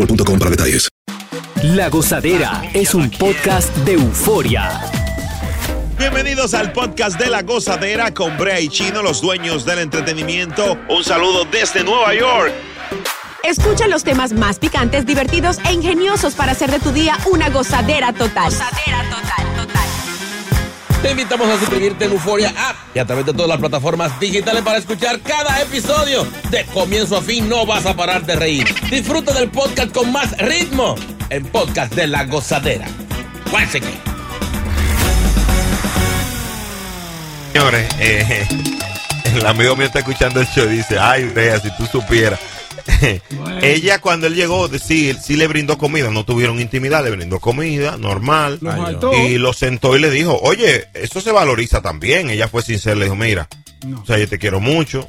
boostmobile.com para detalles. La Gozadera es un podcast de euforia. Bienvenidos al podcast de La Gozadera con Brea y Chino, los dueños del entretenimiento. Un saludo desde Nueva York. Escucha los temas más picantes, divertidos e ingeniosos para hacer de tu día una gozadera total. Gozadera total, total. Te invitamos a suscribirte en Euforia App y a través de todas las plataformas digitales para escuchar cada episodio. De comienzo a fin no vas a parar de reír. Disfruta del podcast con más ritmo en Podcast de la Gozadera. Cuéntate. Señores, eh, el amigo mío está escuchando el show y dice, ay, Brea, si tú supieras. Ella cuando él llegó, sí, sí le brindó comida, no tuvieron intimidad, le brindó comida, normal. Lo. Y lo sentó y le dijo, oye, eso se valoriza también. Ella fue sincera, le dijo, mira, o sea, yo te quiero mucho,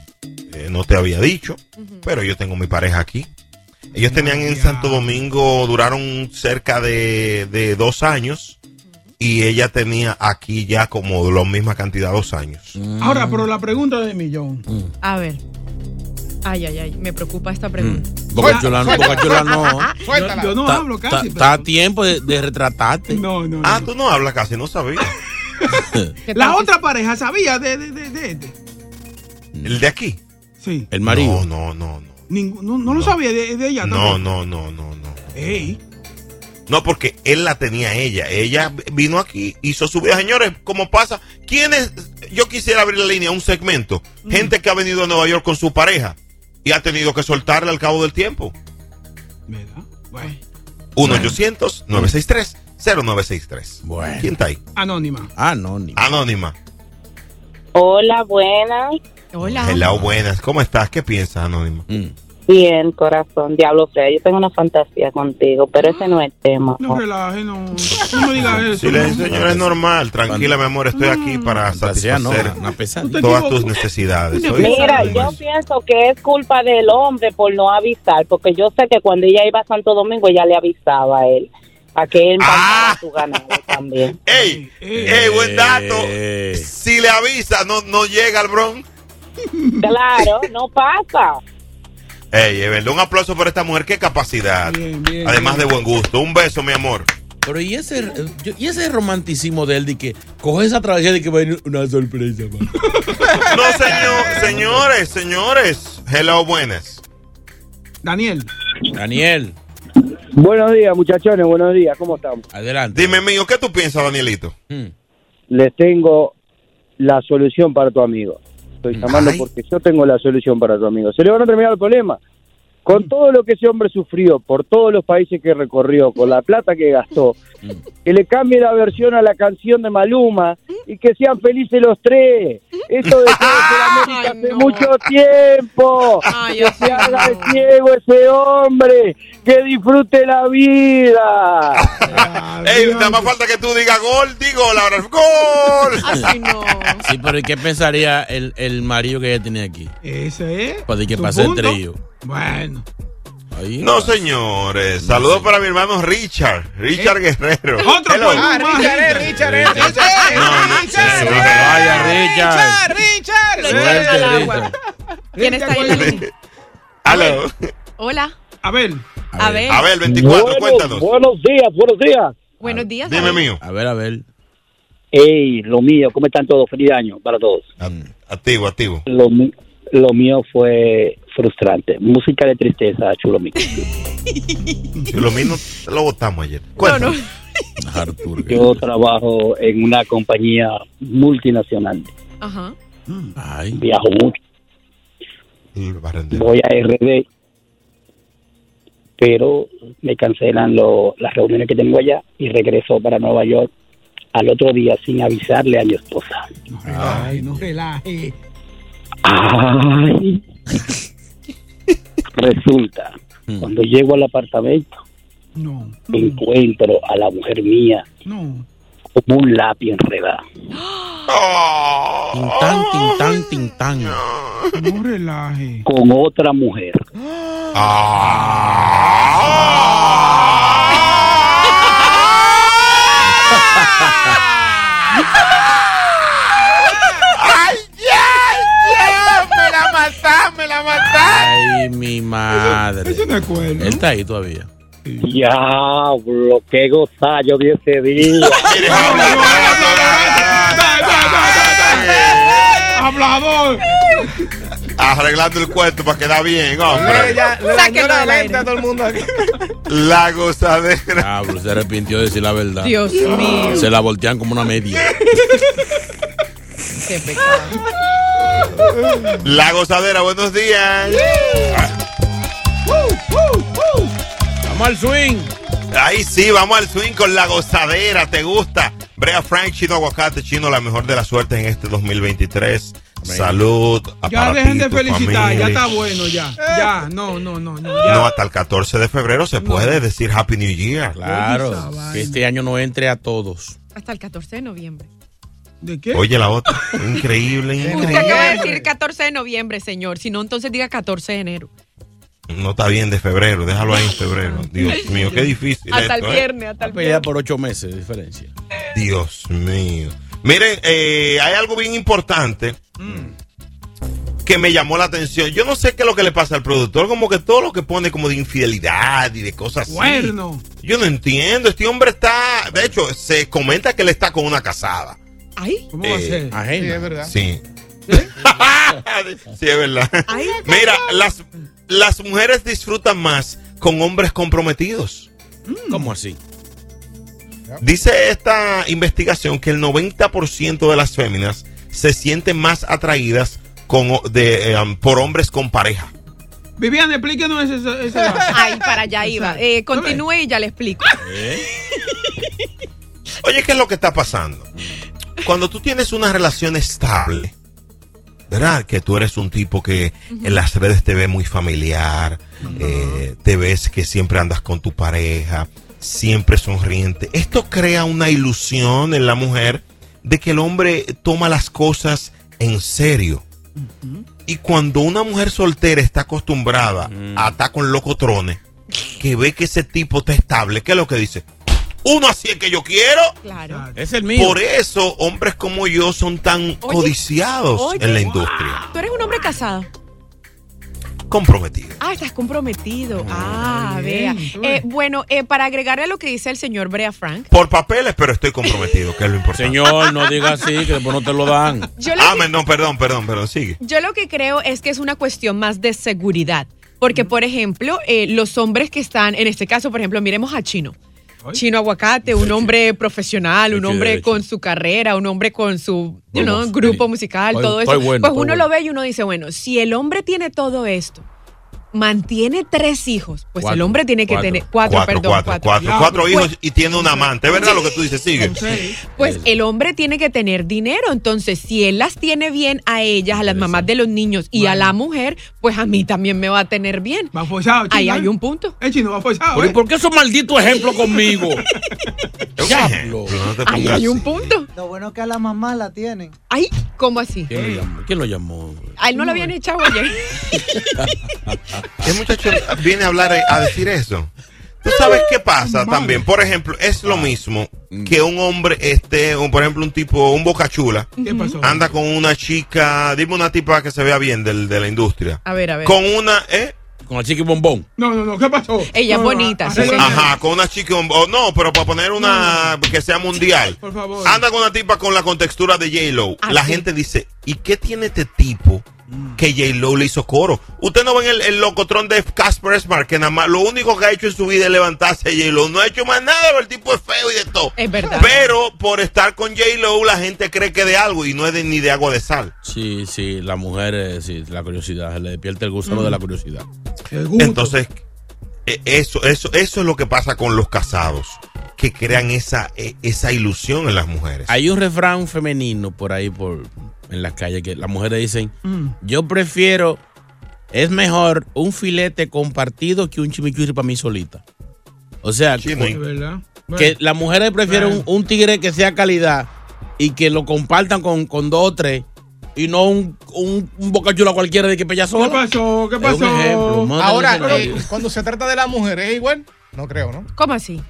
eh, no te había dicho, pero yo tengo mi pareja aquí. Ellos tenían en Santo Domingo, duraron cerca de, de dos años. Y ella tenía aquí ya como la misma cantidad, dos años. Ahora, pero la pregunta de millón. A ver. Ay, ay, ay, me preocupa esta pregunta. Boca Chula no, Boca Chula no. Yo, yo no Ta- hablo casi. Está a tiempo de, de retratarte. No, no. Ah, tú no hablas casi, no sabía. La otra pareja sabía de, de, de, de este. ¿El de aquí? Sí. El marido. No, no, no, no. No, no lo sabía de, de ella. No, no, no, no, no. Ey. No, porque él la tenía ella. Ella vino aquí, hizo su vida. Señores, ¿cómo pasa? ¿Quiénes? Yo quisiera abrir la línea, un segmento. Gente que ha venido a Nueva York con su pareja y ha tenido que soltarle al cabo del tiempo. ¿Verdad? Bueno. 1-800-963-0963. Bueno. ¿Quién está ahí? Anónima. Anónima. Anónima. Hola, buenas. Hola. Hello, buenas. ¿Cómo estás? ¿Qué piensas, Anónima? Mm. Bien, corazón. Diablo Frea, yo tengo una fantasía contigo, pero ese no es el tema. No relaje, no. No me digas eso. Sí, le señor, es normal. Tranquila, mi amor. Estoy aquí para Fantasía no, satisfacer todas tus necesidades. Soy- Mira, yo pienso que es culpa del hombre por no avisar, porque yo sé que cuando ella iba a Santo Domingo, ella le avisaba a él, a que él Ah. mandara su ganado también. ¡Ey! ¡Ey, buen dato! Si le avisa, no, no llega al Bronx. Claro, no pasa. Ey. Un aplauso por esta mujer. ¡Qué capacidad! Además de buen gusto. Un beso, mi amor. Pero y ese, y ese romanticismo de él de que coge esa travesía de que va a venir una sorpresa, man. No, señor, señores, señores. Hello, buenas. Daniel. Daniel, Buenos días, muchachones, buenos días, ¿cómo estamos? adelante. Dime, mío, ¿qué tú piensas, Danielito? Les tengo la solución para tu amigo. Estoy llamando porque yo tengo la solución para tu amigo. Se le van a terminar el problema. Con todo lo que ese hombre sufrió, por todos los países que recorrió, con la plata que gastó, que le cambie la versión a la canción de Maluma y que sean felices los tres. Esto de ser América hace mucho tiempo. que se haga el ciego ese hombre, que disfrute la vida. Ey, nada más falta que tú digas gol, digo la gol. Así no. Sí, pero ¿y qué pensaría el, el marido que ella tiene aquí? Ese es. Para que tu pase el punto. trío. Bueno. Ahí. No, señores. Saludos para mi hermano Richard. Richard Guerrero. Otro más. Richard, eh, Richard, eh, Richard, eh, Richard, Richard. Richard. Richard. ¿Quién está ahí en la línea? Aló. Hola. A ver. A ver. A ver, 24, Buenos- cuéntanos. Buenos días, buenos días. Buenos días. Dime mío. A ver, a ver. Ey, lo mío, ¿cómo están todos? Feliz año para todos. Activo, activo. Lo, lo mío fue frustrante. Música de tristeza, chulo mío. Lo mismo lo votamos ayer. No, no. Artur. Yo trabajo en una compañía multinacional. Ajá. Ay. Viajo mucho. Voy a RD. Pero me cancelan lo- las reuniones que tengo allá y regreso para Nueva York al otro día sin avisarle a mi esposa. Ay, no relaje. Ay. Resulta, cuando llego al apartamento, No, encuentro a la mujer mía no. como un lápiz enredado. Tintán, tintán, tintán. No relaje. Con otra mujer. ¡Ay, ya! ¡Ya! ¡Me la mataste! ¡Me la mataste! Ay, mi madre. Eso no es cuerno. Él está ahí todavía. Diablo, qué gozallo de ese día. Hablador. Arreglando el cuento para quedar bien, hombre. Ya, le dañó Sáquenlo la mente a todo el mundo aquí. La gozadera. Diablo, se arrepintió de decir la verdad. Dios mío. Se la voltean como una media. Qué pecado. La gozadera, buenos días. Vamos al swing. Ahí sí, vamos al swing con la gozadera. ¿Te gusta? Brea Frank, Chino Aguacate, Chino, la mejor de la suerte en este 2023. Salud. Ya para dejen ti, de felicitar, familia. ya está bueno, ya. Ya, no, no, no, no. Ya. No, hasta el 14 de febrero se puede decir Happy New Year. Claro. Que este año no entre a todos. Hasta el 14 de noviembre. ¿De qué? Oye, la otra. Increíble, Usted increíble. acaba de decir 14 de noviembre, señor. Si no, entonces diga 14 de enero. No está bien de febrero, déjalo ahí en febrero. Dios mío, qué difícil. Hasta el ¿eh? viernes, hasta el viernes. por ocho meses de diferencia. Dios mío. Miren, eh, hay algo bien importante que me llamó la atención. Yo no sé qué es lo que le pasa al productor, como que todo lo que pone como de infidelidad y de cosas así. Cuerno. Yo no entiendo. Este hombre está, de hecho, se comenta que él está con una casada. Ay, ¿Cómo va a Eh, ser? Sí, es verdad. Sí. sí, es verdad. Mira, las, las mujeres disfrutan más con hombres comprometidos. ¿Cómo así? Dice esta investigación que el 90% de las féminas se sienten más atraídas con, de, eh, por hombres con pareja. Viviana, explíquenos ese, ese, ese dato. Ay, para allá iba. Eh, continúe y ya le explico. Oye, ¿qué es lo que está pasando? Cuando tú tienes una relación estable, ¿verdad? Que tú eres un tipo que en las redes te ve muy familiar, eh, te ves que siempre andas con tu pareja, siempre sonriente. Esto crea una ilusión en la mujer de que el hombre toma las cosas en serio. Y cuando una mujer soltera está acostumbrada a estar con locotrones, que ve que ese tipo está estable, ¿qué es lo que dice? Uno así es que yo quiero. Claro. Es el mío. Por eso hombres como yo son tan codiciados oye, en la industria. Tú eres un hombre casado. Comprometido. Ah, estás comprometido. Ah, bien, vea. Eh, bueno, eh, para agregarle a lo que dice el señor Brea Frank, Por papeles, pero estoy comprometido, que es lo importante. Señor, no diga así, que después no te lo dan. yo lo, Ah, que, no, perdón, perdón, perdón, sigue. yo lo que creo es que es una cuestión más de seguridad. Porque, por ejemplo, eh, los hombres que están, en este caso, por ejemplo, miremos a Chino. Chino Aguacate, un hombre profesional, un hombre con su carrera, un hombre con su you know, grupo musical, todo eso. pues uno lo ve y uno dice, bueno, si el hombre tiene todo esto, mantiene tres hijos, pues el hombre tiene que cuatro. tener cuatro, Cuatro, perdón, cuatro, cuatro. cuatro, Ya, cuatro pues, hijos y tiene un amante. ¿Es verdad lo que tú dices? Sigue. Sí. Pues el hombre tiene que tener dinero, entonces si él las tiene bien a ellas, a las mamás de los niños y a la mujer, pues a mí también me va a tener bien. Va forzado, chino. Ahí ¿eh? hay un punto. El chino va forzado. Pero ¿y ¿eh? por qué esos malditos ejemplos conmigo? Diablo. no Ahí hay un punto. Lo bueno es que a la mamá la tienen. Ay, ¿cómo así? ¿Quién lo llamó? ¿Quién lo llamó? A él no lo habían echado ayer. ¿Qué muchacho viene a hablar a decir eso? ¿Tú sabes qué pasa también? Por ejemplo, es lo mismo que un hombre, este, un, por ejemplo, un tipo, un bocachula, ¿Qué pasó? anda con una chica, dime una tipa que se vea bien del- de la industria. A ver, a ver. Con una, ¿eh? con la chiqui bombón. No, no, no, ¿qué pasó? Ella es No, bonita, arregla- señor. Ajá, con una chica. oh, no, pero para poner una que sea mundial. Por favor. Anda con una tipa con la contextura de J-Lo. Ah, la sí. gente dice, ¿y qué tiene este tipo que J-Lo le hizo coro? Usted no ven el, el locotrón de Casper Smart, que nada más lo único que ha hecho en su vida es levantarse a J-Lo. No ha hecho más nada, pero el tipo es feo y de todo. Es verdad. Pero por estar con J-Lo, la gente cree que de algo y no es de- ni de agua de sal. Sí, sí, la mujer, eh, sí, la curiosidad, le despierta el gusano Mm. de la curiosidad. Entonces, eh, eso, eso, eso es lo que pasa con los casados, que crean esa, eh, esa ilusión en las mujeres. Hay un refrán femenino por ahí, por en las calles, que las mujeres dicen, Mm. yo prefiero, es mejor un filete compartido que un chimichurri para mí solita. O sea, que las mujeres prefieren un, un tigre que sea calidad y que lo compartan con, con dos o tres y no un, un, un bocachula cualquiera de que pella sola. ¿Qué pasó? ¿Qué pasó? ejemplo, Ahora, eh, cuando se trata de las mujeres, ¿es igual? No creo, ¿no? ¿Cómo así?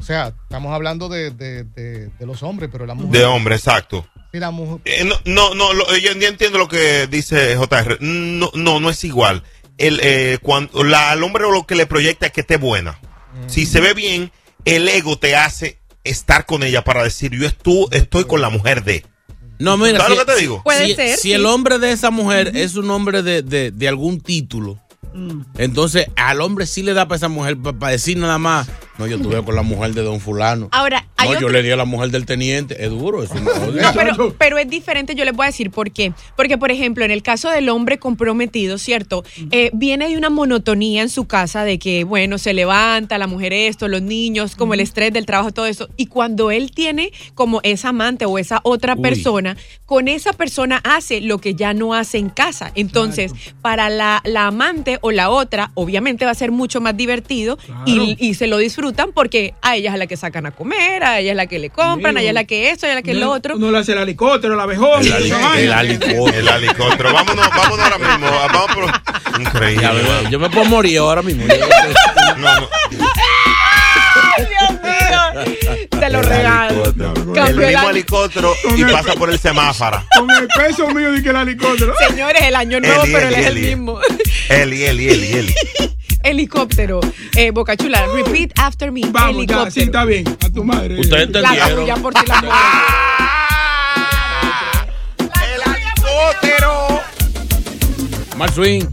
O sea, estamos hablando de, de, de, de los hombres, pero la mujer. De hombre, exacto. La mujer. Eh, no, no, no, lo- yo, yo entiendo lo que dice JR. No, no, no es igual. El, eh, cuando, la, al hombre lo que le proyecta es que esté buena. Si se ve bien, el ego te hace estar con ella para decir, yo estu- estoy con la mujer de. No, mira, ¿Sabes si, lo que te digo? Puede si- ser, si sí. el hombre de esa mujer es un hombre de, de- de algún título, entonces al hombre sí le da para esa mujer para decir nada más, no, yo estuve con la mujer de don fulano. Ahora, hay No, yo otro- le di a la mujer del teniente. Es duro, es un No, pero, pero es diferente, yo les voy a decir por qué. Porque, por ejemplo, en el caso del hombre comprometido, ¿cierto? Eh, viene de una monotonía en su casa de que, bueno, se levanta, la mujer esto, los niños, como el estrés del trabajo, todo eso. Y cuando él tiene como esa amante o esa otra Uy. persona, con esa persona hace lo que ya no hace en casa. Entonces, para la, la amante o la otra, obviamente va a ser mucho más divertido y, y se lo disfrutan porque a ella es a la que sacan a comer, a ella es la que le compran, a ella es la que esto, a ella es la que lo otro. No le hace el helicóptero, la abejón. El, helicóptero. El helicóptero. Vámonos, vámonos ahora mismo. Vamos por... Increíble. Yo me puedo morir ahora mismo. No, no. Te lo regalo. El el mismo helicóptero y pasa por el semáforo. Con el peso mío de que el helicóptero. Señores, el año nuevo, pero él es el mismo. Eli, Eli, Eli, Eli. Helicóptero. Eh, Boca Chula, repeat after me. Vamos, ya, helicóptero. sí, está bien. A tu madre. Ustedes entendieron. tuya por ti la mujer. helicóptero. Mal swing.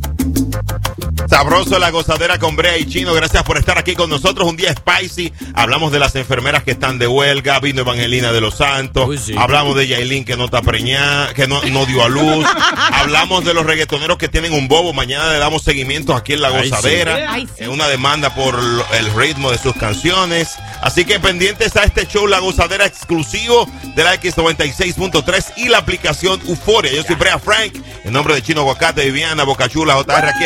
Sabroso la gozadera con Brea y Chino. Gracias por estar aquí con nosotros. Un día spicy. Hablamos de las enfermeras que están de huelga. Vino Evangelina de los Santos. Hablamos de Yailin que no está preñada, que no, no dio a luz. Hablamos de los reggaetoneros que tienen un bobo. Mañana le damos seguimiento aquí en la gozadera. Ay, sí. Es una demanda por el ritmo de sus canciones. Así que pendientes a este show, la gozadera exclusivo de la X96.3 y la aplicación Euforia. Yo soy Brea Frank. En nombre de Chino Aguacate, Viviana, Bocachula, JR, aquí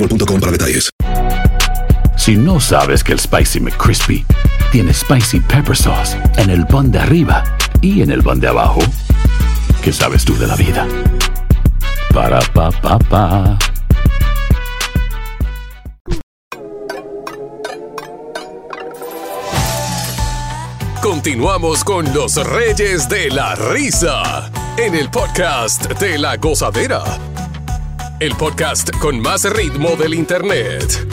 boostmobile.com para detalles. Si no sabes que el Spicy McCrispy tiene Spicy Pepper Sauce en el pan de arriba y en el pan de abajo, ¿qué sabes tú de la vida? Para, pa, pa, pa. Continuamos con los Reyes de la Risa en el podcast de la Gozadera. El podcast con más ritmo del Internet.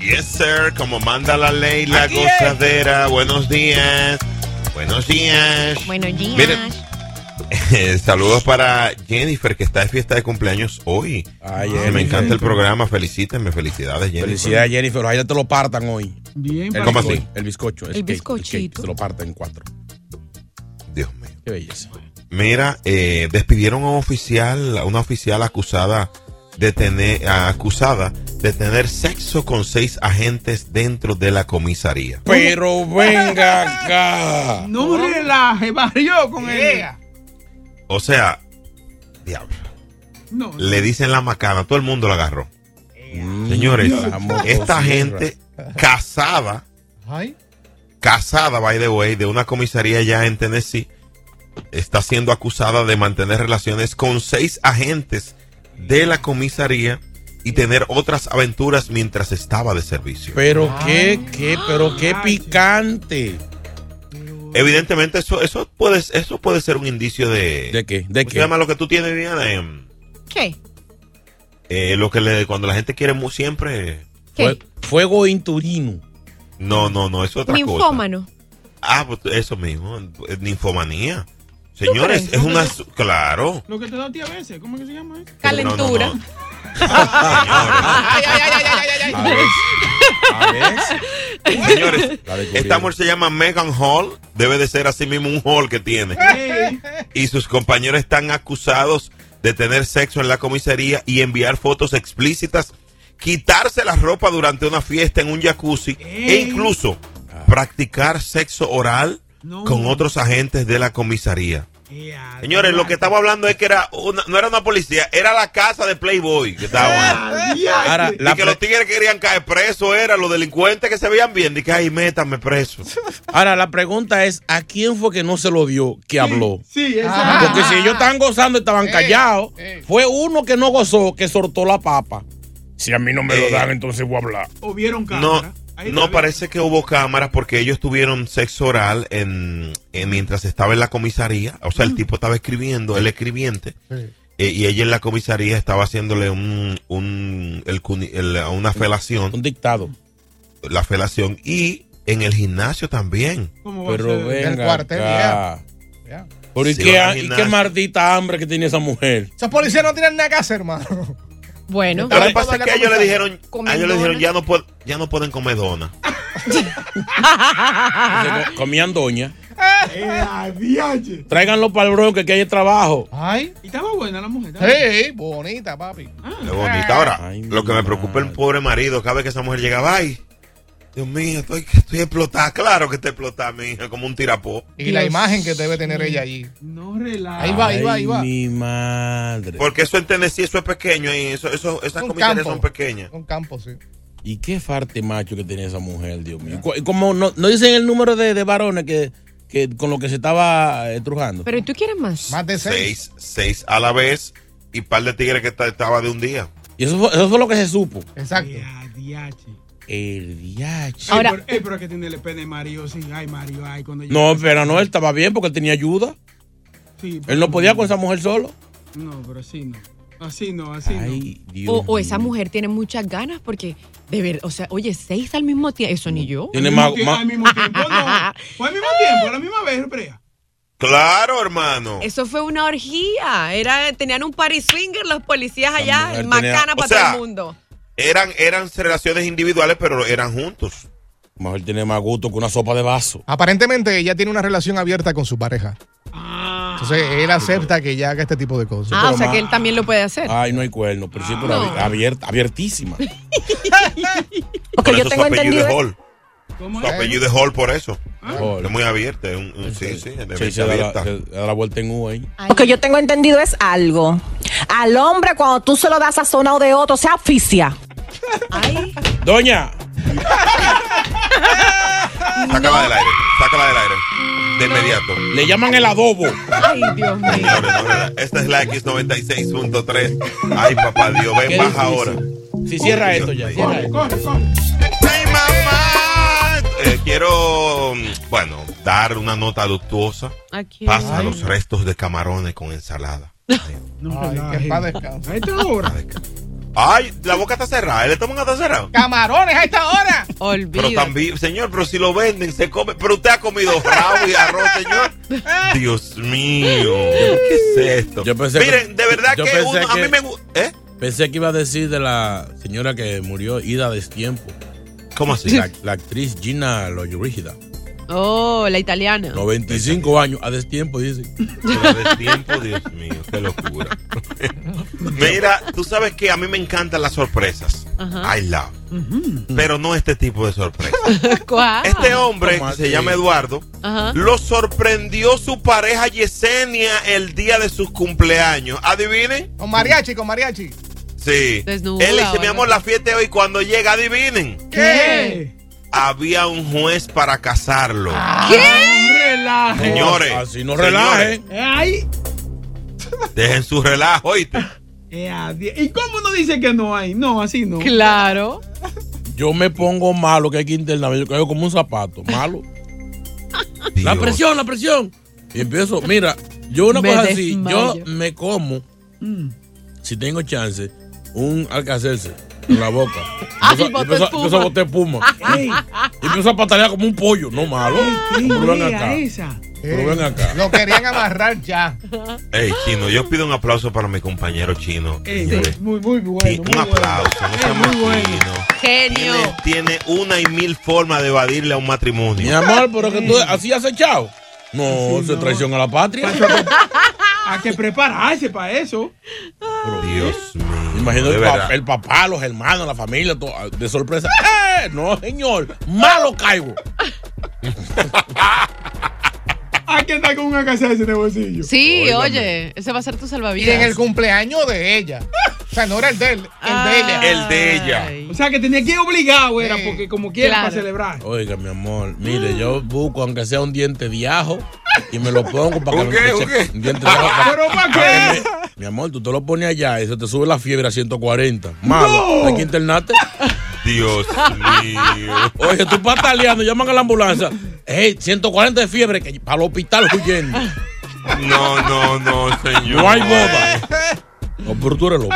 Yes, sir. Como manda la ley, la Aquí es. gozadera. Buenos días. Buenos días. Buenos días. Miren, eh, saludos para Jennifer, que está de fiesta de cumpleaños hoy. Ay, me encanta el programa. Felicítenme. Felicidades, Jennifer. Felicidades, Jennifer. Ojalá te lo partan hoy. Bien, El ¿Cómo así? El bizcocho. El cake, bizcochito. cake, se lo parten en cuatro. Qué belleza. Mira, eh, despidieron a un oficial, a una oficial acusada de tener, acusada de tener sexo con seis agentes dentro de la comisaría. Pero venga acá. No relaje, barrió con ella. O sea, diablo. No. Le dicen la macana, todo el mundo la agarró. Señores, La esta gente casada, casada, by the way, de una comisaría ya en Tennessee, está siendo acusada de mantener relaciones con seis agentes de la comisaría y tener otras aventuras mientras estaba de servicio. Pero qué, qué, pero qué picante. Evidentemente eso eso puede eso puede ser un indicio de ¿De qué? ¿De ¿cómo se qué? llama lo que tú tienes Diana? Em, ¿Qué? eh, lo que le cuando la gente quiere siempre ¿Qué? Fue- fuego inturino. no no no es otra cosa. Ninfómano. Ah, pues eso mismo, ninfomanía. Señores, es una claro. Lo que te da a ti a veces, ¿cómo que se llama eso? Calentura. No, no, no. A ver. Señores, esta mujer se llama Megan Hall, debe de ser así mismo un hall que tiene. Y sus compañeros están acusados de tener sexo en la comisaría y enviar fotos explícitas, quitarse la ropa durante una fiesta en un jacuzzi e incluso practicar sexo oral No. con otros agentes de la comisaría. ea, Señores, lo que estamos hablando es que era una- no era una policía, era la casa de Playboy que estaba. Ah, diache. Ahora, Y la que los tigres querían caer presos, era los delincuentes que se veían bien. Y que, ay, métame preso. Ahora, la pregunta es, ¿a quién fue que no se lo dio que habló? Sí, eso. Porque si ellos estaban gozando y estaban Eh, callados, eh. fue uno que no gozó que soltó la papa. Si a mí no me lo Eh. dan, entonces voy a hablar. O vieron No, cámara. Ahí no parece que hubo cámaras porque ellos tuvieron sexo oral en, en- mientras estaba en la comisaría. O sea, el tipo estaba escribiendo, el escribiente. eh, y ella en la comisaría estaba haciéndole un, un el el- una felación, Un dictado. la felación. Y en el gimnasio también. ¿Cómo va a Pero venga cuartel, acá. Ya. Pero ¿y, Sí, qué, y maldita hambre que tenía esa mujer? Esos policías no tienen nada que hacer, hermano. Bueno. Lo que pasa es que ellos le dijeron, a ellos le dijeron ya no, ya no pueden comer. Entonces, co- comían doña. Tráiganlo para el bronco que hay trabajo. Ay. Y estaba buena la mujer. Sí, bonita, papi. Qué bonita. Ahora, Ay, lo que me preocupa el pobre marido, cada vez que esa mujer llegaba, ay, Dios mío, estoy, estoy explotada. Claro que está explotada, mi hija, como un tirapó. Y la imagen que debe tener ella allí. No relaja. Ahí va, ahí va, ahí va. mi madre. Porque eso en Tennessee, eso es pequeño y eso, eso, esas comisarías son pequeñas. Un campo, sí. Y qué farte macho que tenía esa mujer, Dios mío. Cu- Como no, no dicen el número de, de varones que, que con lo que se estaba eh, trujando. Pero ¿y tú quieres más? Más de seis. Seis, seis a la vez y par de tigres que ta- estaba de un día. Y eso fue, eso fue lo que se supo. Exacto. Ea, diache. El viaje. Ahora- Ey, pero, que tiene el pene Mario, sí. Ay, Mario, ay, cuando yo- No, pero no, él estaba bien porque él tenía ayuda. Sí, pero- Él no podía con esa mujer solo. No, pero así no. Así no, así Ay, Dios O, o esa mujer tiene muchas ganas porque, de ver, o sea, oye, seis al mismo tiempo, eso ni yo. no. Tiene al, más- al mismo tiempo, no. Fue al mismo tiempo, a la misma vez, Brea. Claro, hermano. Eso fue una orgía. Era, tenían un party swinger los policías allá, mujer macana tenía- para o sea, todo el mundo. Eran, eran relaciones individuales, pero eran juntos. Mujer tiene más gusto que una sopa de vaso. Aparentemente ella tiene una relación abierta con su pareja. Ah. Entonces él acepta que ella haga este tipo de cosas. Ah, pero o sea más- que él también lo puede hacer. Ay, no hay cuerno, pero sí, pero No. abi- abierta, abiertísima. Ok, yo tengo entendido. Es Hall. ¿Cómo Su es? apellido es Hall por eso. Hall. Es muy abierto. es un- un- sí, sí, es Sí, se da, la, abierta. se da la vuelta en U ahí. Lo que yo tengo entendido es algo. Al hombre, cuando tú se lo das sazonado de otro, se asfixia. Ay, Doña, Sácala del aire. Sácala del aire. De inmediato. le llaman el adobo. ay, Dios mío. Señores, no, no, esta es la X96.3. Ay, papá Dios, ven, baja difícil. ahora. Si cierra esto ya, cierra Corre, esto. corre, corre. ¡Ay, mamá! Eh, quiero, bueno, dar una nota luctuosa. Aquí. Pasa los restos de camarones con ensalada. No Ay, que hora. Ay, la boca está cerrada. ¿El estómago está cerrado? Camarones a esta hora. Pero también, señor, pero si lo venden, se come. Pero usted ha comido rabo y arroz, señor. Dios mío. ¿Qué es esto? Yo pensé Miren, que- de verdad yo que, pensé uno- a mí me gusta. ¿Eh? Pensé que iba a decir de la señora que murió, Ida Destiempo. ¿Cómo así? La, la actriz Gina Loyorígida. Oh, la italiana. 95 años, a destiempo, dice. Pero de tiempo, Dios mío, qué locura. Mira, tú sabes que a mí me encantan las sorpresas. Ajá. I love. Pero no este tipo de sorpresa. ¿Cuál? Este hombre, ¿Cómo que se llama Eduardo, Ajá. lo sorprendió su pareja Yesenia el día de sus cumpleaños. ¿Adivinen? Con mariachi, con mariachi. Sí. Desnuda Él dice, mi amor, la fiesta de hoy cuando llega, adivinen. ¿Qué? Había un juez para casarlo. ¿Qué? Relaje. Señores, Así no relajen. Eh, Ay. Dejen su relajo, ¿oíste? Eh. ¿Y cómo uno dice que no hay? No, así no. Claro. Yo me pongo malo que hay que internarme. Yo caigo como un zapato. Malo. La presión, la presión. Y empiezo, mira, yo una Me cosa así, yo me como, Mm. si tengo chance, un alcacerse en la boca. Ay, empiezo a botar espuma. Ey, Y empiezo a patalear como un pollo. No malo. qué Pero ven acá. esa. Pero ven acá. Lo querían amarrar ya. Ey, chino, yo pido un aplauso para mi compañero chino. Ey, señores. muy, muy Sí, bueno. un muy aplauso, no Ey, seamos muy bueno. Genio. Tiene, tiene una y mil formas de evadirle a un Mi matrimonio. amor, pero que tú así has echado. No, Sí, es no. traición a la patria. Hay que prepararse para eso. Dios mío. Imagino el, pa- verdad. el papá, los hermanos, la familia, todo, de sorpresa. ¡Eh! No, señor, malo caigo. Hay que andar con una casa en el bolsillo. Sí, Óigame. oye, ese va a ser tu Y salvavidas. en el cumpleaños de ella. O sea, no era el de él, el de ella. El de ella. O sea, que tenía que ir obligado, era, Sí. porque como quiera Claro. para celebrar. Oiga, mi amor, mire, yo busco aunque sea un diente de ajo y me lo pongo para que ¿Un me qué? me ¿Un eche- qué? un diente de ajo. para- ¿Pero para qué? mi amor, tú te lo pones allá y se te sube la fiebre a 140. Malo, No. hay que internarte. Dios mío. Oye, tú pataleando, llaman a la ambulancia. Ey, 140 de fiebre, que para el hospital huyendo. No, no, no, señor. No hay boda. No, pero tú eres loco.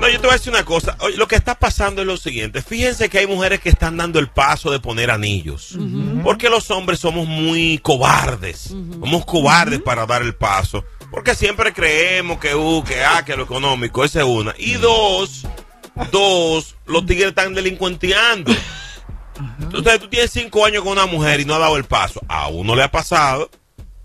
No, yo te voy a decir una cosa. Oye, lo que está pasando es lo siguiente. Fíjense que hay mujeres que están dando el paso de poner anillos. Porque los hombres somos muy cobardes. Somos cobardes para dar el paso. Porque siempre creemos que, uh, que, ah, que lo económico, esa es una. Y dos, dos, los tigres están delincuenteando. Entonces tú tienes cinco años con una mujer y no ha dado el paso. A uno le ha pasado.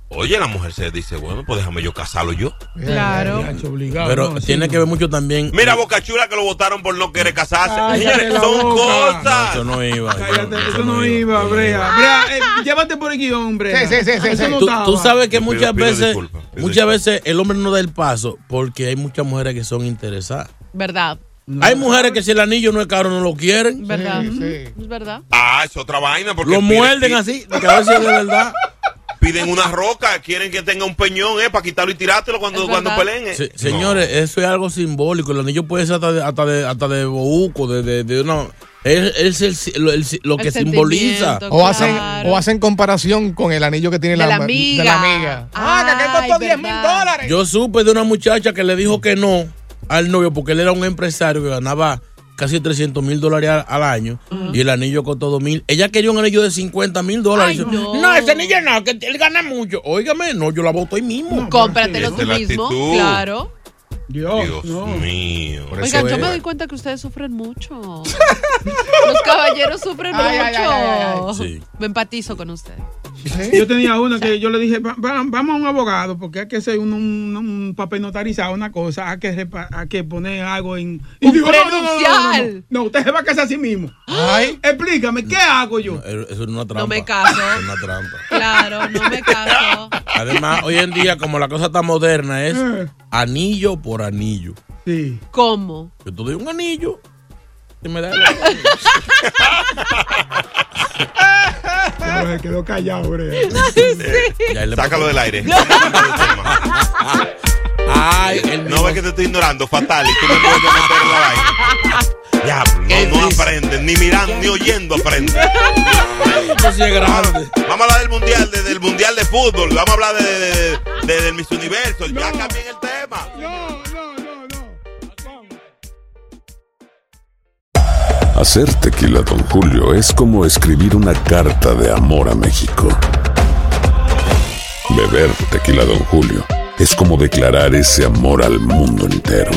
Oye, la mujer se dice, bueno, pues déjame yo casarlo yo. Claro. Pero no, tiene sí, que ver mucho también. Mira, Boca Chula que lo votaron por no querer casarse. Señores, son boca. No, cosas. eso no iba. Cállate, eso no iba, Brea. Brea, eh, llévate por guion, Brea. Sí, sí, sí, Tú, sabes que muchas pido veces, pido muchas veces el hombre no da el paso porque hay muchas mujeres que son interesadas. ¿Verdad? Hay mujeres que si el anillo no es caro no lo quieren. ¿Verdad? Sí, sí. Es verdad. Ah, es otra vaina. Porque Lo piden- muerden así, de que a ver si es de verdad. Piden una roca, quieren que tenga un peñón, eh, para quitarlo y tirártelo cuando, cuando peleen. eh. Se- señores, eso es algo simbólico. El anillo puede ser hasta de, hasta de, hasta de bohuco, de, de, de una. Es, es el- lo, el- lo que El simboliza. O hacen, o hacen comparación con el anillo que tiene De la, amiga. de la amiga. Ah, que costó 10 mil dólares. Yo supe de una muchacha que le dijo que no al novio porque él era un empresario que ganaba casi 300 mil dólares al, al año y el anillo costó 2 mil. Ella quería un anillo de 50 mil dólares. Ay, Dice, no. ese anillo no, que él gana mucho. Óigame, no, yo la voto ahí mismo. Cómpratelo tú mismo. actitud. Claro. Dios, Dios no. mío. Por Oigan, eso yo me doy cuenta que ustedes sufren mucho. Los caballeros sufren Ay, mucho. ay, ay, ay, Sí. Me empatizo con ustedes. Yo tenía una que yo le dije, "Va- va- vamos a un abogado, porque hay que hacer un, un- un papel notarizado, una cosa, hay que, repa- hay que poner algo en... Y Un digo, no, no, usted se va a casar a sí mismo. Ay, Explícame, ¿qué hago yo? Eso es una trampa. No me caso. Es una trampa. Claro, no me caso. Además, hoy en día, como la cosa está moderna, es Eh. anillo por anillo. Sí. ¿Cómo? Yo te doy un anillo y me da el Pero se quedó callado, Sácalo del aire. Ay, el No ves que te estoy ignorando, fatal, y tú me puedes meter en la vaina. Ya, no, no aprenden, ni mirando, ni oyendo aprenden. Esto sí es grande. Vamos a hablar del mundial, de- del mundial de fútbol. Vamos a hablar de, de- de- del Miss Universo. Ya cambien el tema. No, no, no, no. Vamos. Hacer tequila, Don Julio, es como escribir una carta de amor a México. Beber tequila, Don Julio, es como declarar ese amor al mundo entero.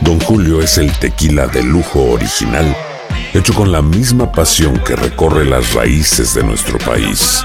Don Julio es el tequila de lujo original, hecho con la misma pasión que recorre las raíces de nuestro país.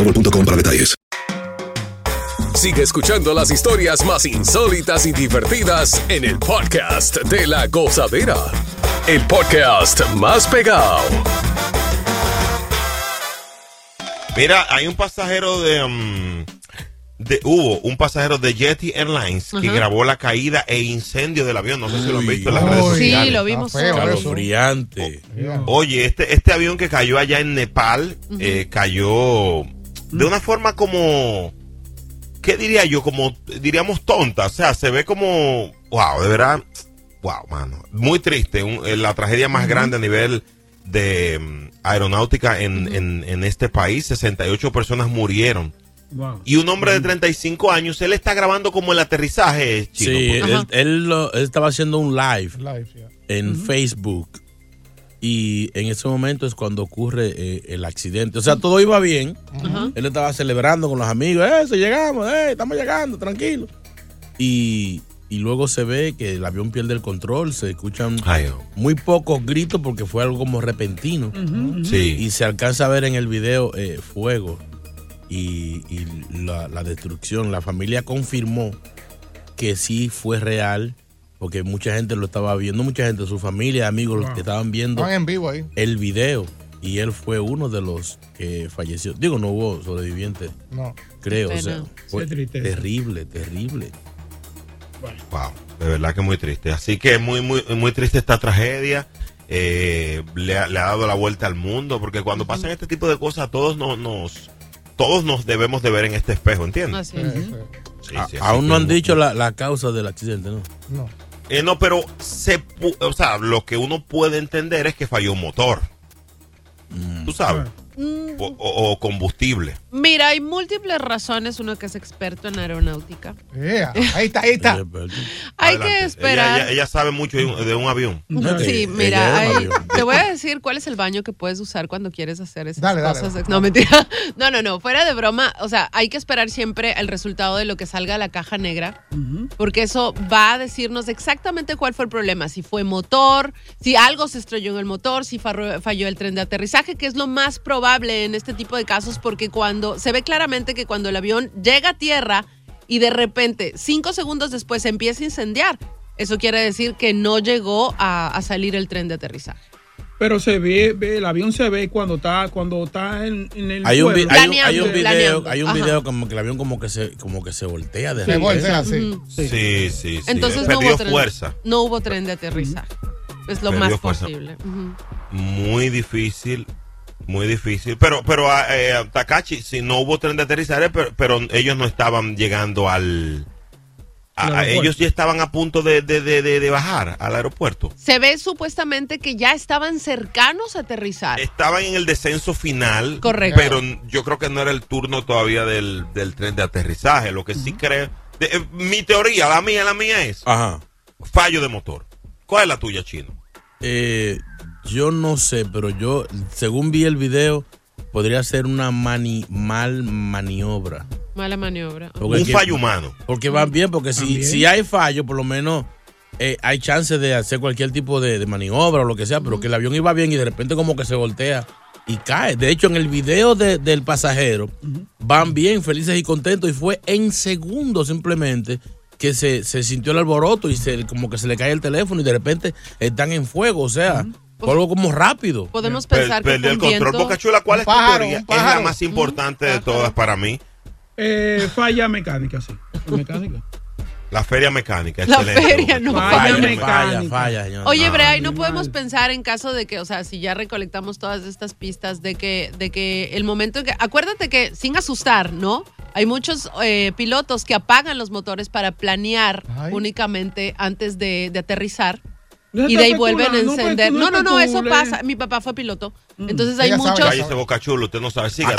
boostmobile.com para detalles. Sigue escuchando las historias más insólitas y divertidas en el podcast de la gozadera. El podcast más pegado. Mira, hay un pasajero de, um, de- hubo un pasajero de Jetty Airlines que Ajá. grabó la caída e incendio del avión. No sé si lo han visto en las redes Sí, sociales. lo vimos eso. Brillante. Oye, este, este avión que cayó allá en Nepal, eh, cayó de una forma como, ¿qué diría yo? Como, diríamos tonta. O sea, se ve como, wow, de verdad, wow, mano. Muy triste. un- eh, la tragedia más grande a nivel de mm, aeronáutica en, en, en este país. 68 personas murieron. Y un hombre de 35 años, él está grabando como el aterrizaje chino. Sí, porque- él, él lo- él estaba haciendo un live, Live, yeah. en Facebook. Y en ese momento es cuando ocurre eh, el accidente. O sea, todo iba bien. Él estaba celebrando con los amigos. ¡Eso, llegamos! ¡Eh, estamos llegando! Tranquilo. Y, y luego se ve que el avión pierde el control. Se escuchan muy pocos gritos porque fue algo como repentino. Sí. Y se alcanza a ver en el video eh, fuego y, y la, la destrucción. La familia confirmó que sí fue real, porque mucha gente lo estaba viendo, mucha gente, su familia, amigos, los que estaban viendo Estaban en vivo ahí. el video. Y él fue uno de los que falleció. Digo, no hubo sobrevivientes. No. Creo, Qué o sea, fue terrible, terrible. Wow, de verdad que muy triste. Así que muy, muy, muy triste esta tragedia. Eh, le, ha, le ha dado la vuelta al mundo, porque cuando pasan este tipo de cosas, todos nos, nos, todos nos debemos de ver en este espejo, ¿entiendes? Así es. Sí, A- sí, así aún no han dicho la, la causa del accidente, ¿no? No. Eh, no, pero se, o sea, lo que uno puede entender es que falló un motor. Tú sabes. O, o- o combustible. Mira, hay múltiples razones. Uno que es experto en aeronáutica. Yeah, Ahí está, ahí está. Hay Adelante. que esperar. Ella, ella- ella sabe mucho de un, de un avión. Sí, mira, hay- te voy a decir cuál es el baño que puedes usar cuando quieres hacer esas Dale, cosas. dale. No, mentira. No, no, no, fuera de broma. O sea, hay que esperar siempre el resultado de lo que salga a la caja negra, porque eso va a decirnos exactamente cuál fue el problema. Si fue motor, si algo se estrelló en el motor, si falló el tren de aterrizaje, que es lo más probable en este tipo de casos, porque cuando se ve claramente que cuando el avión llega a tierra y de repente, cinco segundos después, se empieza a incendiar. Eso quiere decir que no llegó a, a salir el tren de aterrizaje. Pero se ve, ve, el avión se ve cuando está, cuando está en, en el Hay un, vi- vuelo. hay un- hay un video, Planeando. hay un Ajá. video como que el avión como que se, como que se voltea de Se voltea, sí. Sí, sí, sí. Entonces no Perdió hubo, tren, fuerza. no hubo tren de aterrizaje. Es lo Perdió más fuerza. posible. Muy difícil, muy difícil. Pero, pero eh, Takachi, si no hubo tren de aterrizaje, pero, pero ellos no estaban llegando al... a- a- ellos ya estaban a punto de, de- de- de- de bajar al aeropuerto. Se ve supuestamente que ya estaban cercanos a aterrizar. Estaban en el descenso final. Correcto. Pero yo creo que no era el turno todavía del, del tren de aterrizaje. Lo que sí creo... de- eh, mi teoría, la mía, la mía es... Ajá. Fallo de motor. ¿Cuál es la tuya, Chino? Eh, yo no sé, pero yo, según vi el video, podría ser una mani, mal maniobra. Mala maniobra. Porque Un que- fallo humano. Porque van bien, porque si, si hay fallo, por lo menos eh, hay chance de hacer cualquier tipo de, de maniobra o lo que sea, pero que el avión iba bien y de repente como que se voltea y cae. De hecho, en el video de- del pasajero van bien, felices y contentos y fue en segundos simplemente que se, se sintió el alboroto y se, como que se le cae el teléfono y de repente están en fuego, o sea, algo como rápido. Podemos Per- pensar que el control. viento- Boca Chula, ¿cuál es tu pájaro, teoría? Es la más importante de todas para mí. Eh, falla mecánica, sí. Mecánica. La feria mecánica. La excelente. feria, no Falla falla. mecánica. falla, señor. Oye, No. Brea, ¿y no podemos pensar en caso de que, o sea, si ya recolectamos todas estas pistas, de que, de que el momento en que. Acuérdate que, sin asustar, ¿no? Hay muchos eh, pilotos que apagan los motores para planear únicamente antes de, de aterrizar. No Y de ahí vuelven a encender. No, no, no, eso pasa. Mi papá fue piloto. Entonces hay muchos. Cállese, Boca Chula, usted no sabe. Siga.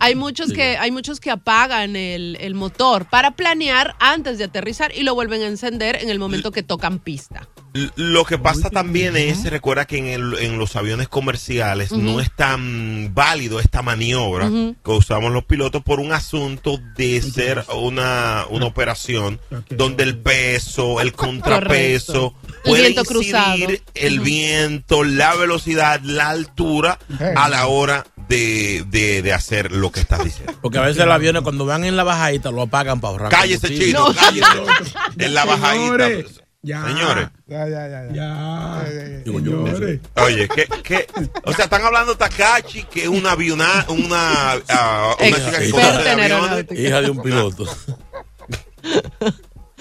Hay muchos que hay muchos que apagan el, el motor para planear antes de aterrizar y lo vuelven a encender en el momento que tocan pista. Lo que pasa también es, recuerda que en, el- en los aviones comerciales no es tan válido esta maniobra Ujú. que usamos los pilotos por un asunto de ser una, una operación donde el peso, el contrapeso, puede viento cruzado. el viento, la velocidad, la altura a la hora de, de- de hacer lo que estás diciendo. Porque a veces los aviones cuando van en la bajadita lo apagan para ahorrar. Cállese, chino, cállese. En la bajadita. Señores, ya. Señores. Ya, ya, ya. Señores. Oye, ¿qué, qué? O sea, están hablando de Takachi, que es una aviona, una, ah, una chica que de aviones. Hija de un piloto.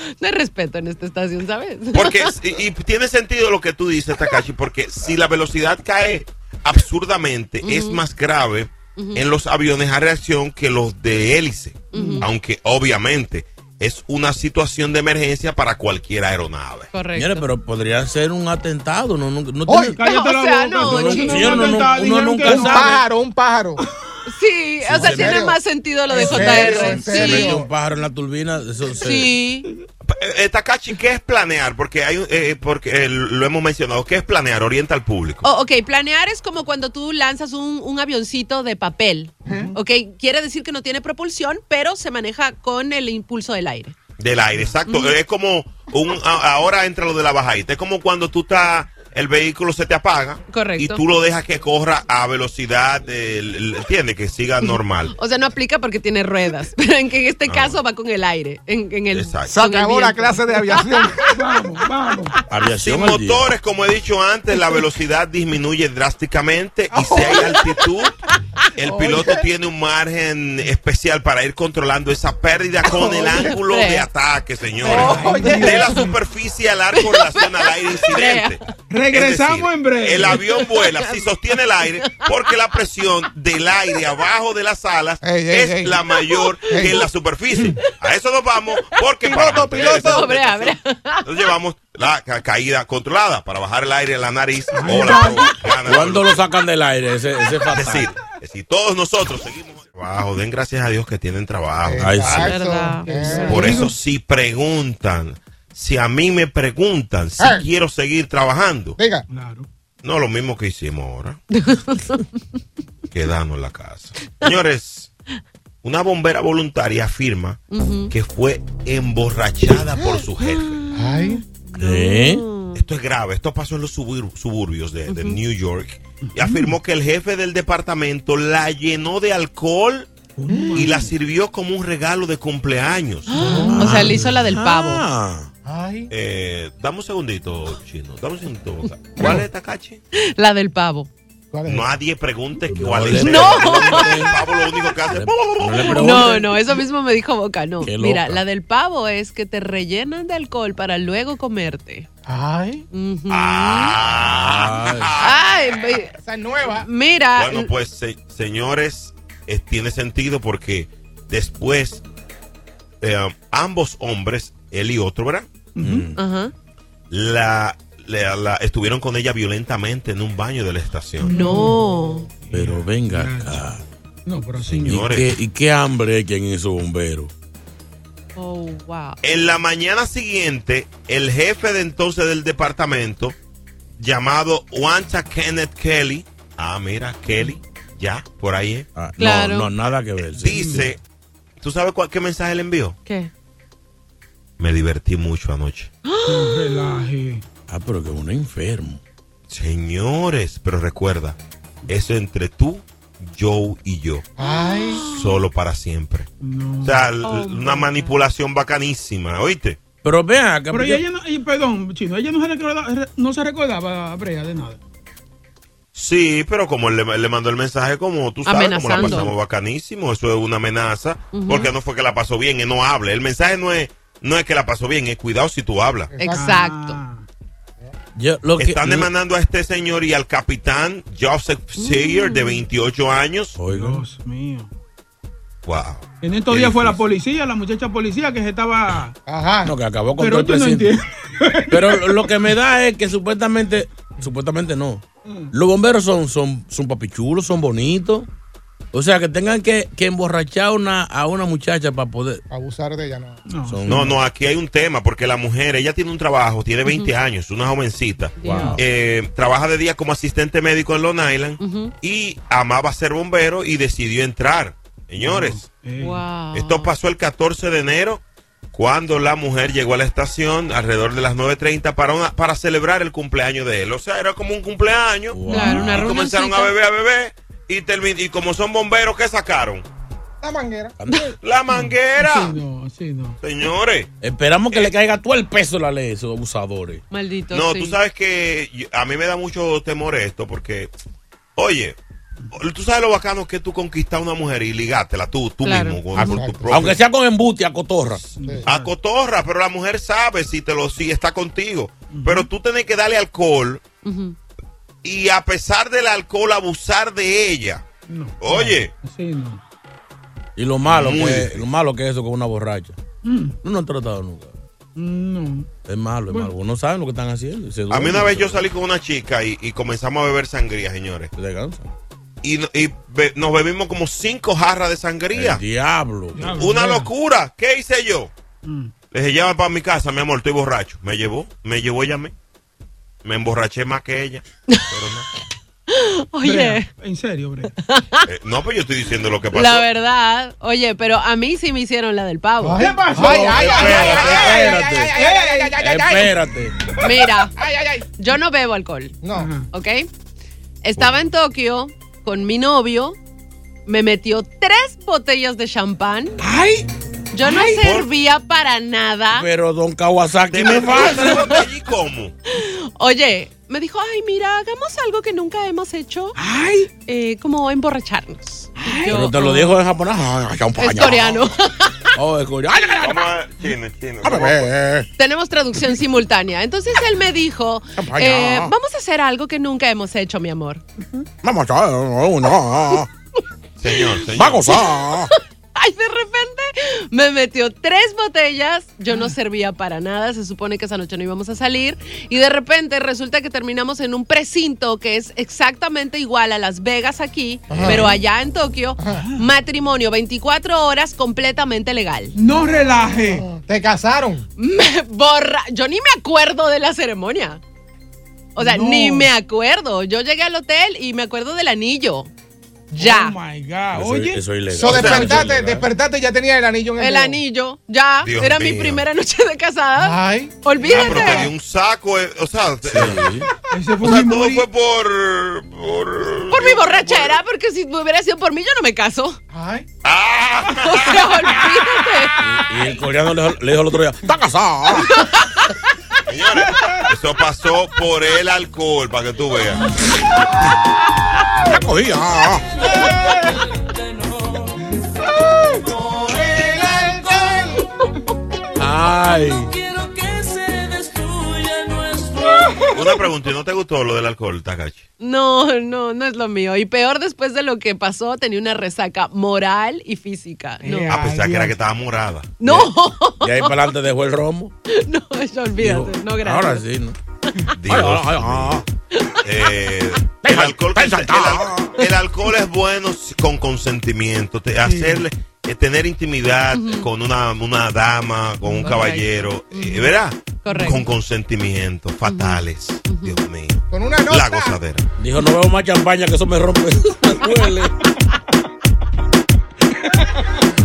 No hay respeto en esta estación, ¿sabes? Porque, y, y tiene sentido lo que tú dices, Takachi, porque si la velocidad cae absurdamente, es más grave en los aviones a reacción que los de hélice. Aunque, obviamente, es una situación de emergencia para cualquier aeronave. Correcto. Señores, pero podría ser un atentado. No, no, no tiene- cállate la sea, boca. no, Señor, no- uno nunca Un sabe. pájaro, un pájaro. Sí, o sea, ¿En tiene más sentido lo de ¿En JR. Se mete un pájaro en la turbina. Eso Sí. Eh, Takachi, ¿qué es planear? Porque hay, un- eh, porque eh, lo hemos mencionado. ¿Qué es planear? Orienta al público. Oh, ok, planear es como cuando tú lanzas un, un avioncito de papel. Ok, quiere decir que no tiene propulsión, pero se maneja con el impulso del aire. Del aire, exacto. Es como un. a- ahora entra lo de la bajadita. Es como cuando tú estás. El vehículo se te apaga. Correcto. Y tú lo dejas que corra a velocidad. el- el- ¿Entiendes? Que siga normal. O sea, no aplica porque tiene ruedas, pero en, que en este caso va con el aire, en, en el, Exacto. Se acabó la clase de aviación. Vamos, vamos. Aviación Sin día. motores, como he dicho antes, la velocidad disminuye drásticamente. Y si hay altitud, el piloto tiene un margen especial para ir controlando esa pérdida con el ángulo de ataque, señores. De la superficie al arco en relación al aire incidente. Regresamos decir, en breve. El avión vuela si sostiene el aire porque la presión del aire abajo de las alas Ey, ey, es ey. la mayor Ey. que en la superficie. A eso nos vamos porque Piloto, para piloto. Hombre, abre. entonces llevamos la ca- caída controlada para bajar el aire a la nariz o la. ¿Cuándo lo sacan del aire? Ese, ese Es fatal. decir, que si todos nosotros seguimos trabajo, den gracias a Dios que tienen trabajo. Ay, sí. Verdad. Por eso si preguntan, si a mí me preguntan si quiero seguir trabajando, Diga. No lo mismo que hicimos ahora. Quedarnos en la casa. Señores, una bombera voluntaria afirma que fue emborrachada por su jefe. Ay. ¿Eh? Esto es grave, esto pasó en los subur- suburbios de, de New York. Y afirmó que el jefe del departamento la llenó de alcohol y la sirvió como un regalo de cumpleaños. O sea, le hizo la del pavo. Ah. Ay. Eh, dame un segundito, chino. Dame un segundito. ¿Cuál es Takachi? La del pavo. Nadie pregunte No cuál es. No. El pavo lo único que hace. No. No, no, eso mismo me dijo Boca, no. Mira, la del pavo es que te rellenan de alcohol para luego comerte. Ay. Ujú. Ah. Ay, ve- Esa es nueva. mira. Bueno, pues, se- señores, eh, tiene sentido porque después eh, ambos hombres, él y otro, ¿verdad? Ajá. La, la- la- estuvieron con ella violentamente en un baño de la estación. No. Pero venga acá. No, pero sí. ¿Y Señores. qué, y qué hambre hay quien hizo bombero? Oh, wow. En la mañana siguiente, el jefe de entonces del departamento, llamado Wanta Kenneth Kelly, ah, mira, Kelly, ya, por ahí, es, Ah, Claro. No, no, nada que ver. sí. dice, ¿tú sabes cuál, qué mensaje le envió? ¿Qué? Me divertí mucho anoche. Relaje. Ah, pero que uno es enfermo. Señores, pero recuerda, eso entre tú, Joe y yo. Ay. Solo para siempre. O sea, Oh, una manipulación bacanísima, ¿oíste? Pero vean acá. Pero ella no, y perdón, chino, ella no se recordaba, no se recordaba a Brea de nada. Sí, pero como él le, le mandó el mensaje, como tú sabes, como la Amenazando. pasamos bacanísimo, eso es una amenaza, porque no fue que la pasó bien, él no hable. El mensaje no es, no es que la pasó bien, es cuidado si tú hablas. Exacto. Yo, lo que- Están lo- demandando a este señor y al capitán Joseph Sayer, de 28 años. Dios mío. Wow. En estos días fue la policía, la muchacha policía que se estaba. Ajá. No, que acabó con Pero todo el no presidente. Pero lo- lo que me da es que supuestamente, supuestamente no. Mm. Los bomberos son, son, son papichulos, son bonitos. O sea, que tengan que, que emborrachar una, a una muchacha para poder. Abusar de ella, no. Son- No, no, aquí hay un tema, porque la mujer, ella tiene un trabajo, tiene 20 años, una jovencita. Wow. Eh, trabaja de día como asistente médico en Long Island y amaba ser bombero y decidió entrar. Señores, Wow. esto pasó el 14 de enero cuando la mujer llegó a la estación alrededor de las 9.30 para, una- para celebrar el cumpleaños de él. O sea, era como un cumpleaños. Claro, una y comenzaron a beber, a beber. Y, termin- y como son bomberos, ¿qué sacaron? La manguera. La manguera. Así no, así no. Señores. Esperamos que le caiga todo el peso la ley, esos abusadores. Maldito. No, sí. tú sabes que a mí me da mucho temor esto porque, oye, tú sabes lo bacano que tú conquistar a una mujer y ligártela tú, tú Claro. mismo. con- A- por tu propio- Aunque sea con embute a cotorra. a cotorra, pero la mujer sabe si te lo si está contigo. Pero tú tienes que darle alcohol Ujú. Y a pesar del alcohol abusar de ella. Oye, Así no. Y lo malo, Muy que, difícil. lo malo que es eso con una borracha. Mm, No lo han tratado nunca. No. Es malo, es malo. Uno sabe lo que están haciendo. se a mí una vez yo salí con una chica y, y comenzamos a beber sangría, señores. Se cansa. Y, no- y be- nos bebimos como cinco jarras de sangría. El diablo. Una locura. ¿Qué hice yo? Mm. Le dije, llévame para mi casa, mi amor, estoy borracho. Me llevó, me llevó ella a mí. Me emborraché más que ella. Pero no. Oye, Brea, en serio, Brea. Eh, no, pues yo estoy diciendo lo que pasó. la verdad, oye, pero a mí sí me hicieron la del pavo. ¿Qué pasó? Ay, ay, ay, ay, ay, ay, Espérate, ay, ay, ay, ay, ay, ay, ay. espérate. Mira, Ay, ay, ay. yo no bebo alcohol, No. Ajá. ¿ok? Estaba en Tokio con mi novio, me metió tres botellas de champán. ¡Ay! Yo no servía para nada. Pero don Kawasaki ¿Te me allí cómo? Oye, me dijo, ay, mira, hagamos algo que nunca hemos hecho. ¡Ay! eh, como emborracharnos. Y yo, Pero te lo dijo en japonés. Ay. Es coreano. Oh, es coreano. Ay, ay, ay. Chino, chino. ay, bebé. Tenemos traducción simultánea. Entonces él me dijo, eh, vamos a hacer algo que nunca hemos hecho, mi amor. Vamos a no. Señor, señor. Vamos a. Ay, de repente me metió tres botellas. Yo no servía para nada. Se supone que esa noche no íbamos a salir. Y de repente resulta que terminamos en un precinto que es exactamente igual a Las Vegas aquí, pero allá en Tokio. Matrimonio 24 horas completamente legal. No relaje. Te casaron. Me borra. Yo ni me acuerdo de la ceremonia. O sea, No. ni me acuerdo. Yo llegué al hotel y me acuerdo del anillo. Ya. Oh my God. Oye. eso es ilegal. So, sea, despertaste, eso es despertaste y ya tenía el anillo en el el dedo. anillo, ya. Dios Era mi primera noche de casada. Ay. Ah, pero Olvídate. un saco, eh, o sea, Ese fue o sea, todo fue por... Por, Por mi borrachera, porque si hubiera sido por mí, yo no me caso. Ay. ¡Ah! O sea, olvídate. Y el coreano le, dijo- le dijo el otro día: ¡Está casado! Señores, eso pasó por el alcohol, para que tú veas. ¡Ya cogía! ¡Ay! Una pregunta, ¿y no te gustó lo del alcohol, Takachi? No, no, no es lo mío. Y peor después de lo que pasó, tenía una resaca moral y física. No, Eh, A pesar Ay, que era que estaba morada. no, Y ahí para adelante dejó el romo. no, eso olvídate. No, gracias. Ahora sí, ¿no? Dios Ay, ay, ay. Eh, el, alcohol, el, al- el alcohol es bueno con consentimiento, te- hacerle, eh, tener intimidad con una, una dama, con un caballero, eh, ¿verdad? Correcto. Con consentimiento, fatales, Dios mío. Con una La nota. gozadera. Dijo: No veo más champaña, que eso me rompe. Me duele.